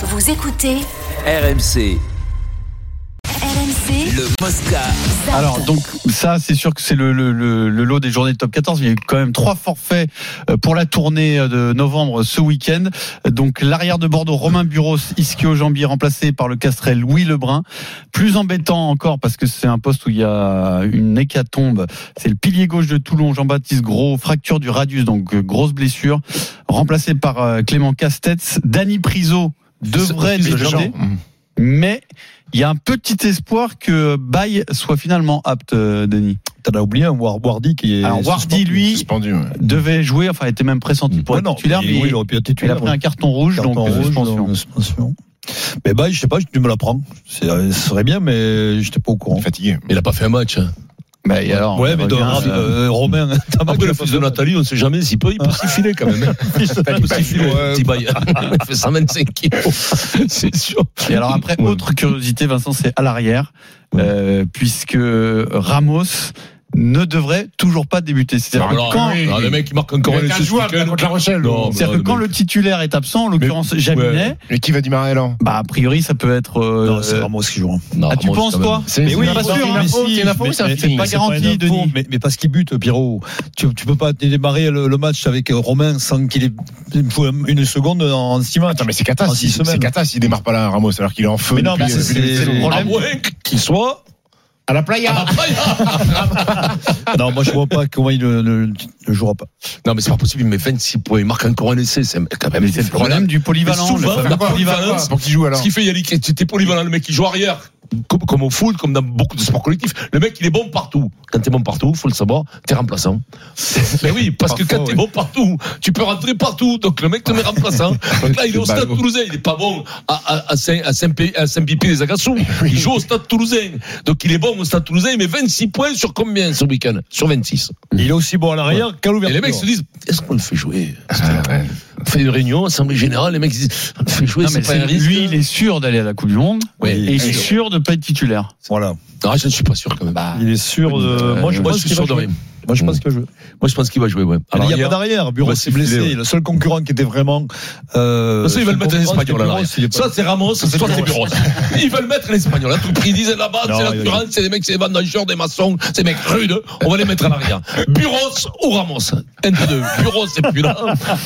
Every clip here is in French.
Vous écoutez RMC, RMC le Mosca. Alors donc ça c'est sûr que c'est le, le, le, le lot des journées de top 14. Il y a eu quand même trois forfaits euh, pour la tournée euh, de novembre ce week-end. Donc l'arrière de Bordeaux Romain Buros, Ischio Jambier remplacé par le Castrel Louis Lebrun. Plus embêtant encore parce que c'est un poste où il y a une hécatombe. C'est le pilier gauche de Toulon Jean-Baptiste Gros, fracture du radius donc euh, grosse blessure. Remplacé par Clément Castetz, Dany Priso devrait débuter. Jean. Mais il y a un petit espoir que Baye soit finalement apte, euh, Denis. T'en as oublié un War- Wardy qui est. Alors Wardy, suspendu. lui, Suspendu. ouais. devait jouer, enfin était même pressenti pour Ouais, être non, titulaire, il- mais oui, il aurait pu être il a titulaire. pris un carton rouge, Carton donc euh, rouge, suspension. donc, suspension. Mais bah, je sais pas, tu me l'apprends. Ce serait bien, mais j'étais pas au courant. Fatigué. Il a pas fait un match. hein. Bah, et alors, Ouais, mais de- euh, Romain, t'as Après, le fils de Nathalie, on ne sait jamais s'il peut, il peut s'y filer quand même. hein. Il peut s'y filer. Ouais. Petit bail. Il fait 125 kilos. C'est sûr. Et alors après, autre curiosité, Vincent, c'est à l'arrière, euh, puisque Ramos ne devrait toujours pas débuter. C'est-à-dire que Alors, quand, oui. le mec, il marque encore un Il contre la Rochelle. C'est-à-dire que quand mec- le titulaire est absent, en l'occurrence Jaminet, Et qui va démarrer alors? bah a priori ça peut être. euh, Non, c'est Ramos qui joue. Non, ah, tu penses toi C'est Mais oui, pas sûr, c'est hein. pas garanti, Denis. Mais, parce qu'il bute, Pierrot. Tu, tu peux pas démarrer le, match avec Romain sans qu'il ait il une seconde en six matchs. Attends, mais c'est cata. En si- six semaines. C'est cata s'il démarre pas là, Ramos, alors qu'il est en feu. Mais non, mais c'est- le c'est début. le À qu'il soit. À la playa. Non, moi je vois pas comment il ne, ne- ne jouera pas. Non, mais c'est pas possible. Il met 26 points. Il marque encore un essai. C'est quand même c'est le problème du polyvalent. Souvent, la polyvalence. C'est pour qu'il joue alors. Ce qui fait Yannick, tu es polyvalent, le mec qui joue arrière, comme, comme au foot, comme dans beaucoup de sports collectifs. Le mec, il est bon partout. Quand t'es bon partout, faut le savoir, t'es remplaçant. Mais oui, parce que quand t'es oui. bon partout, tu peux rentrer partout. Donc le mec te met remplaçant. Donc là, il est au stade toulousain. Il est pas bon à, à, à Saint-Pipé les Agassous. Il joue au stade toulousain. Donc il est bon au stade toulousain. Il met 26 points sur combien ce week-end? Sur 26. Il est aussi bon à l'arrière qu'à Et l'ouverture. les mecs se disent, est-ce qu'on le fait jouer? Ah, ouais. On fait une réunion, assemblée générale, les mecs se disent, on fait jouer, c'est pas un risque. lui, il est sûr d'aller à la Coupe du Monde Ouais. et il est sûr de pas être titulaire. Voilà. Ah, je ne suis pas sûr quand même. Il est sûr de. Euh, moi je moi, pense je suis sûr de jouer. rien. Moi je pense qu'il va jouer. Moi, je pense qu'il va jouer, ouais. Il n'y a pas d'arrière. Bureau s'est c'est blessé. ouais. Le seul concurrent qui était vraiment. Euh, Ça, ils veulent mettre un concurrent, espagnol à c'était l'arrière. Bureau, il est pas- Ça, c'est Ramos, soit c'est Bureau. Ils veulent mettre un espagnol. À tout prix, ils disent là-bas, c'est l'assurance, c'est des mecs, c'est des vendangeurs, des maçons, c'est des mecs rudes. On va les mettre à l'arrière. Bureau ou Ramos? Un des deux. Bureau, c'est plus là.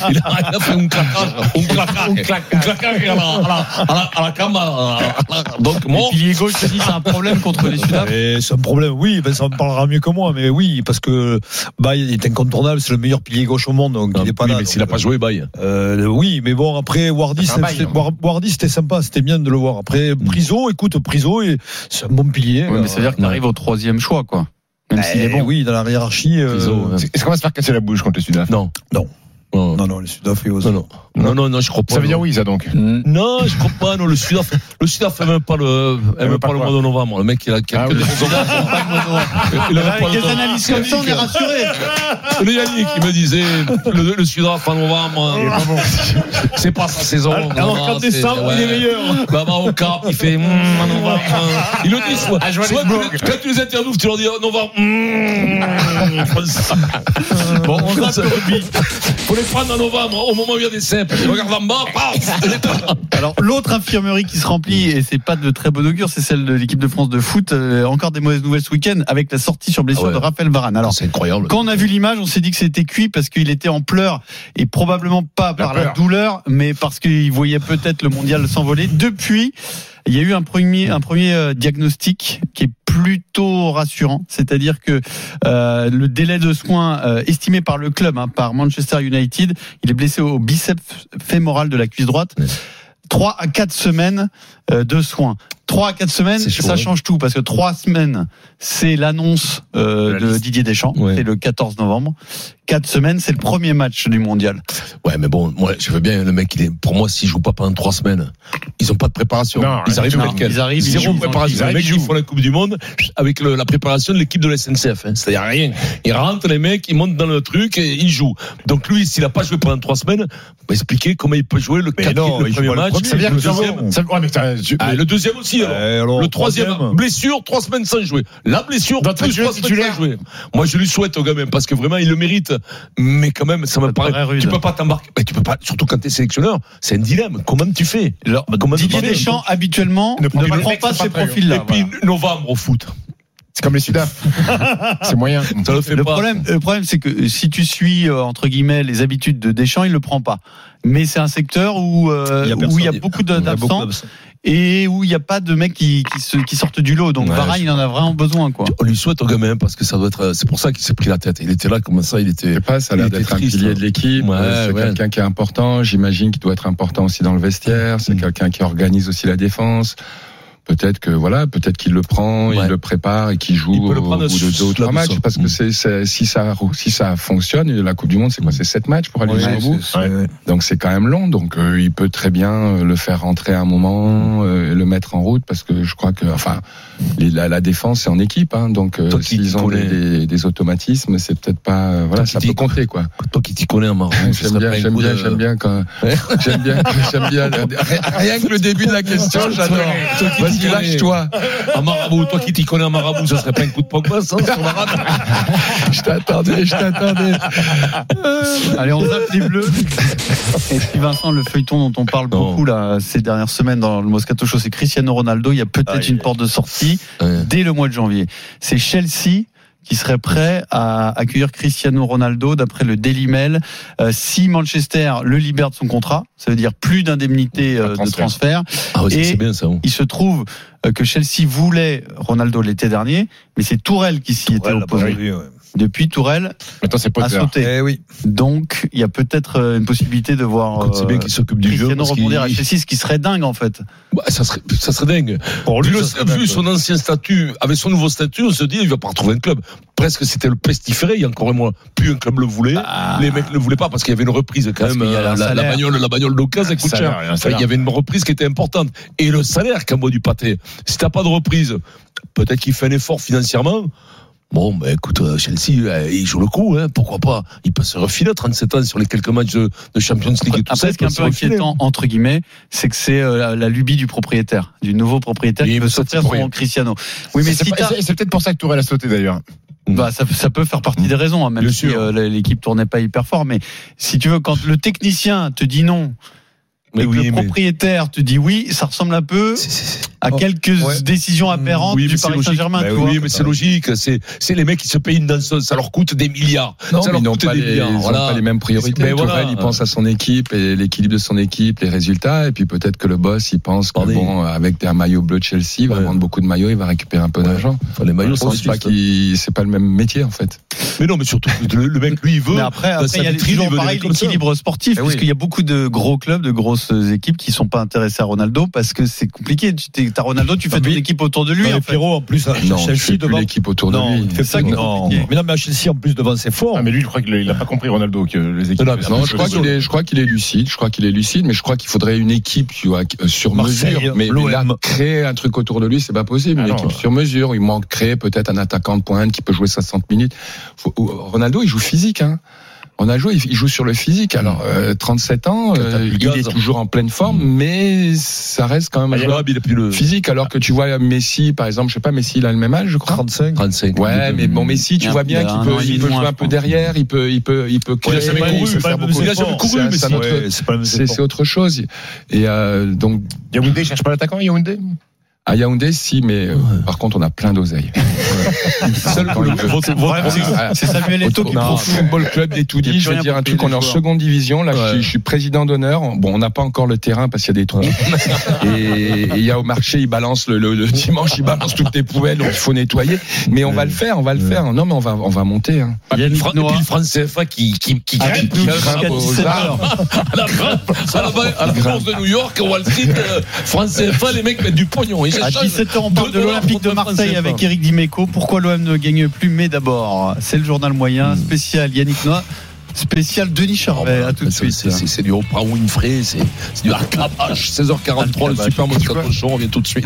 Il a, fait un claquage. Un claquage. Un claquage à la, à la, à la, à la cam. la- la- Donc, moi. Le pilier gauche, c'est un problème contre les Sudaf. Et c'est un problème, oui, ben ça en parlera mieux que moi, mais oui, parce que bah, il est incontournable, c'est le meilleur pilier gauche au monde, donc il n'est pas Oui, là. mais s'il n'a pas joué, bail. euh, oui, mais bon, après, Wardy, hein. War- Wardy, c'était sympa, c'était bien de le voir. Après, Priso, écoute, Priso, c'est un bon pilier. Ouais, mais ça veut dire que t'arrives au troisième choix, quoi. Même s'il est bon. Oui, dans la hiérarchie. euh, Est-ce qu'on va se faire casser la bouche contre les Sudaf? Non. Non. Non, Non, non, les Sudaf et aux non, non. Non, non, non, je crois pas. Ça veut dire oui, ça donc? Non, je crois pas. Non, le Sudaf, le Sudaf fait même pas le, aime même pas, pas le mois de novembre. Le mec, il a quelques Ah oui. raisons. Il pas le des temps. analyses comme ça, on est rassuré. Le Yannick, il me disait, le, le Sudaf en novembre, c'est pas sa saison. Alors qu'en décembre, ouais. il est meilleur. Bah, bah, au Cap, il fait, hum, en novembre. Il le dit, soit, quand tu les interviews, tu leur dis, oh, novembre, ça. Bon, on le rugby. Faut les prendre en novembre, au moment où il y a des cèpes. Tu regardes en bas, paf, Alors, l'autre infirmerie qui se remplit, et c'est pas de très bon augure, c'est celle de l'équipe de France de foot. Euh, encore des mauvaises nouvelles ce week-end avec la sortie sur blessure Ah ouais. de Raphaël Varane. Alors, c'est incroyable. quand on a vu l'image, on s'est dit que c'était cuit parce qu'il était en pleurs et probablement pas par la douleur, mais parce qu'il voyait peut-être le mondial s'envoler. Depuis, il y a eu un premier, un premier euh, diagnostic qui est plutôt rassurant, c'est-à-dire que euh, le délai de soins euh, estimé par le club, hein, par Manchester United, il est blessé au biceps fémoral de la cuisse droite. Ouais. 3 à 4 semaines euh, de soins. 3 à 4 semaines, ça hein. change tout parce que 3 semaines, c'est l'annonce euh, De la de liste. Didier Deschamps, Ouais. c'est le 14 novembre. 4 semaines, c'est le premier match du mondial. Ouais, mais bon, moi, je veux bien, le mec, il est, pour moi, s'il joue pas pendant trois semaines, ils ont pas de préparation. Non, ils arrivent non, ils arrivent, ils Zéro jouent, préparation. ils Les arrivent, mecs, ils font la Coupe du Monde avec le- la préparation de l'équipe de la SNCF. Hein. C'est-à-dire rien. Ils rentrent, les mecs, ils montent dans le truc et ils jouent. Donc lui, s'il a pas joué pendant trois semaines, on va expliquer comment il peut jouer le, Mais quatrième- non, le il premier le match. premier, Ça veut dire le deuxième. ça- ouais, mais t'as- tu- Ah, le deuxième aussi, Alors. Eh, alors, le troisième, troisième. blessure, trois semaines sans jouer. La blessure, plus trois semaines titulaire. sans jouer. Moi, je lui souhaite au gamin parce que vraiment, il le mérite. Mais quand même, ça me Ça paraît paraît. Tu peux pas t'embarquer. Mais tu peux pas, surtout quand t'es sélectionneur, c'est un dilemme. Comment tu fais Alors, Comment Didier tu Deschamps, habituellement, Ne ne prend pas prend, pas ces profils-là. Et puis, voilà. novembre au foot. C'est comme les Sudaf. c'est moyen. Ça le fait Le pas. problème, le problème, c'est que si tu suis euh, entre guillemets les habitudes de Deschamps, il le prend pas. Mais c'est un secteur où euh, où il y a beaucoup de- Il y a beaucoup d'absents. Et où il n'y a pas de mecs qui, qui, se, qui sortent du lot. Donc Ouais, Varane, je- il en a vraiment besoin, quoi. On lui souhaite au gamin parce que ça doit être. C'est pour ça qu'il s'est pris la tête. Il était là, comme ça, il était. Je sais pas, ça a l'air d'être un pilier de l'équipe. Ouais, euh, c'est ouais. quelqu'un qui est important. J'imagine qu'il doit être important aussi dans le vestiaire. C'est Mm. quelqu'un qui organise aussi la défense. Peut-être que voilà, peut-être qu'il le prend, Ouais. il le prépare et qu'il joue Il peut le au bout de deux ou trois matchs. Parce que Mm. c'est, c'est- si ça si ça fonctionne, la Coupe du Monde, c'est quoi? C'est sept matchs pour aller Ouais, jusqu'au bout? Donc c'est quand même long. Donc euh, il peut très bien euh, le faire rentrer à un moment, euh, et le mettre en route parce que je crois que enfin les- la, la défense c'est en équipe. Hein, donc euh, s'ils ont des, connais. des, des automatismes, c'est peut-être pas euh, voilà ça peut compter quoi. Toi qui t'y connais ce J'aime bien, un j'aime bien, de- j'aime bien quand j'aime bien, j'aime bien. Rien que le début de la question, j'adore. Vas-y, lâche-toi. En marabout, toi qui t'y connais en marabout, ça serait pas un coup de Pogba, ça, sur la rade Je t'attendais, je t'attendais. Allez, on zappe les bleus. Et puis Vincent, le feuilleton dont on parle Non. beaucoup là ces dernières semaines dans le Moscato Show, c'est Cristiano Ronaldo. Il y a peut-être Aïe, une porte de sortie dès le mois de janvier. C'est Chelsea qui serait prêt à accueillir Cristiano Ronaldo d'après le Daily Mail. Euh, si Manchester le libère de son contrat, ça veut dire plus d'indemnité euh, de transfert. Ah ouais, Et- c'est bien ça. Il se trouve euh, que Chelsea voulait Ronaldo l'été dernier, mais c'est Tourelle qui s'y était opposé. Depuis, Tourelle Maintenant, c'est a sauté. Eh oui. Donc, il y a peut-être euh, une possibilité de voir Quand c'est bien qu'il s'occupe du jeu. Parce rebondir à qu'il- Chelsea, ce qui serait dingue en fait. Ouais, ça serait, ça serait dingue. Pour Vu, lui, le- ça serait vu dingue. son ancien statut, avec son nouveau statut, on se dit, il va pas retrouver un club. Presque c'était le pestiféré, il y a encore un mois. Plus un club le voulait. Ah. Les mecs ne le voulaient pas parce qu'il y avait une reprise quand Parce même. qu'il y a euh, La, la salaire. bagnole, la bagnole d'occasion, coûte salaire, cher. Enfin, il y avait une reprise qui était importante. Et le salaire qu'un boit du pâté. Si t'as pas de reprise, peut-être qu'il fait un effort financièrement. Bon, ben écoute, euh, Chelsea, euh, il joue le coup, hein, pourquoi pas Il peut se refiler à 37 ans sur les quelques matchs de, de Champions League et tout ça. Après, il ce qui est un peu inquiétant, entre guillemets, c'est que c'est euh, la, la lubie du propriétaire, du nouveau propriétaire Oui, qui veut ça, pour son. Cristiano. Oui, mais C'est si pas- t'as- c'est c'est peut-être pour ça que Tourelle a sauté d'ailleurs. bah, ça, ça peut faire partie des raisons, hein, même Bien si euh, l'équipe tournait pas hyper fort. Mais si tu veux, quand le technicien te dit non, Mais oui, le mais- propriétaire te dit oui, ça ressemble un peu à Oh, quelques ouais. décisions aberrantes Oui, mais du c'est Paris logique. Saint-Germain. Bah oui. Oui, mais c'est logique. C'est, c'est les mecs qui se payent une danseuse. Ça leur coûte des milliards. Non, ça mais leur ils n'ont coûte pas, des les, milliards. ils ont Voilà. pas les mêmes priorités. Mais Tourelle, voilà. il pense à son équipe et l'équilibre de son équipe, les résultats. Et puis peut-être que le boss, il pense que bon, avec un maillot bleu de Chelsea, il va Ouais. vendre beaucoup de maillots, il va récupérer un peu Ouais. d'argent. Enfin, les maillots, pas c'est pas le même métier en fait. Mais non, mais surtout, le, le mec, lui, il veut. Mais après, dans après, il y a vitrine, toujours pareil l'équilibre sportif, Eh oui. puisqu'il y a beaucoup de gros clubs, de grosses équipes qui sont pas intéressés à Ronaldo parce que c'est compliqué. Tu t'as Ronaldo, tu fais Ah, ton mais- équipe autour de lui. Non, mais en fait. Pierrot, en plus, à Non, je Chelsea devant. l'équipe autour de Non, lui. fait ça ça qui est non. compliqué. Mais non, mais à Chelsea, en plus, devant, c'est fort. Ah, mais lui, je crois qu'il n'a pas compris Ronaldo que les équipes. Non, Non, je crois qu'il est, je crois qu'il est lucide. Je crois qu'il est lucide, mais je crois qu'il faudrait une équipe, tu vois, euh, sur Marseille, mesure. Mais, mais là, créer un truc autour de lui, c'est pas possible. Ah une équipe sur mesure. Il manquerait peut-être un attaquant de pointe qui peut jouer 60 minutes. Faut- Ronaldo, il joue physique, hein. Ronaldo, il il joue sur le physique. Alors, euh, 37 ans, euh, il est toujours en pleine forme, mais ça reste quand même un Ah, joueur il a plus le physique. Alors que tu vois Messi, par exemple, je sais pas, Messi, il a le même âge, je crois. 35. 35. Ouais, mais bon, Messi, tu vois bien qu'il peut, il peut jouer un peu derrière, il peut, il peut, il peut créer. il a jamais couru, mais c'est autre- Ouais, c'est pas le même c'est effort. c'est autre chose. Et euh, donc Yaoundé, il cherche pas l'attaquant, Yaoundé? À Yaoundé, si, mais euh, par contre, on a plein d'oseilles. Il Ah, C'est Samuel Eto'o qui profite. Football Club des Il y a Toudis, je vais dire un truc, on est en seconde division, là, je Ouais. suis- je suis président d'honneur. Bon, on n'a pas encore le terrain parce qu'il y a des trous. et et il y a au marché, il balance le, le- le dimanche, il balance toutes les poubelles, donc il faut nettoyer. Mais on va le faire, on va le faire. Non, mais on va, on va monter. Hein. Et Noah. puis le France CFA qui, qui, qui grimpe, nous qui jusqu'à grimpe aux 17 arts. heures. à la, bourse de New York, Wall Street, euh, France CFA, les mecs mettent du pognon. À échangent 17h, on parle de l'Olympique de Marseille avec Eric Dimeco. Pourquoi l'OM ne gagne plus Mais d'abord, c'est le journal moyen, spécial Yannick Noah, spécial Denis Charvet. À tout de C'est- suite. c'est- du Oprah Winfrey, c'est du RKH, 16h43, le super Moscato Show, on revient tout de suite.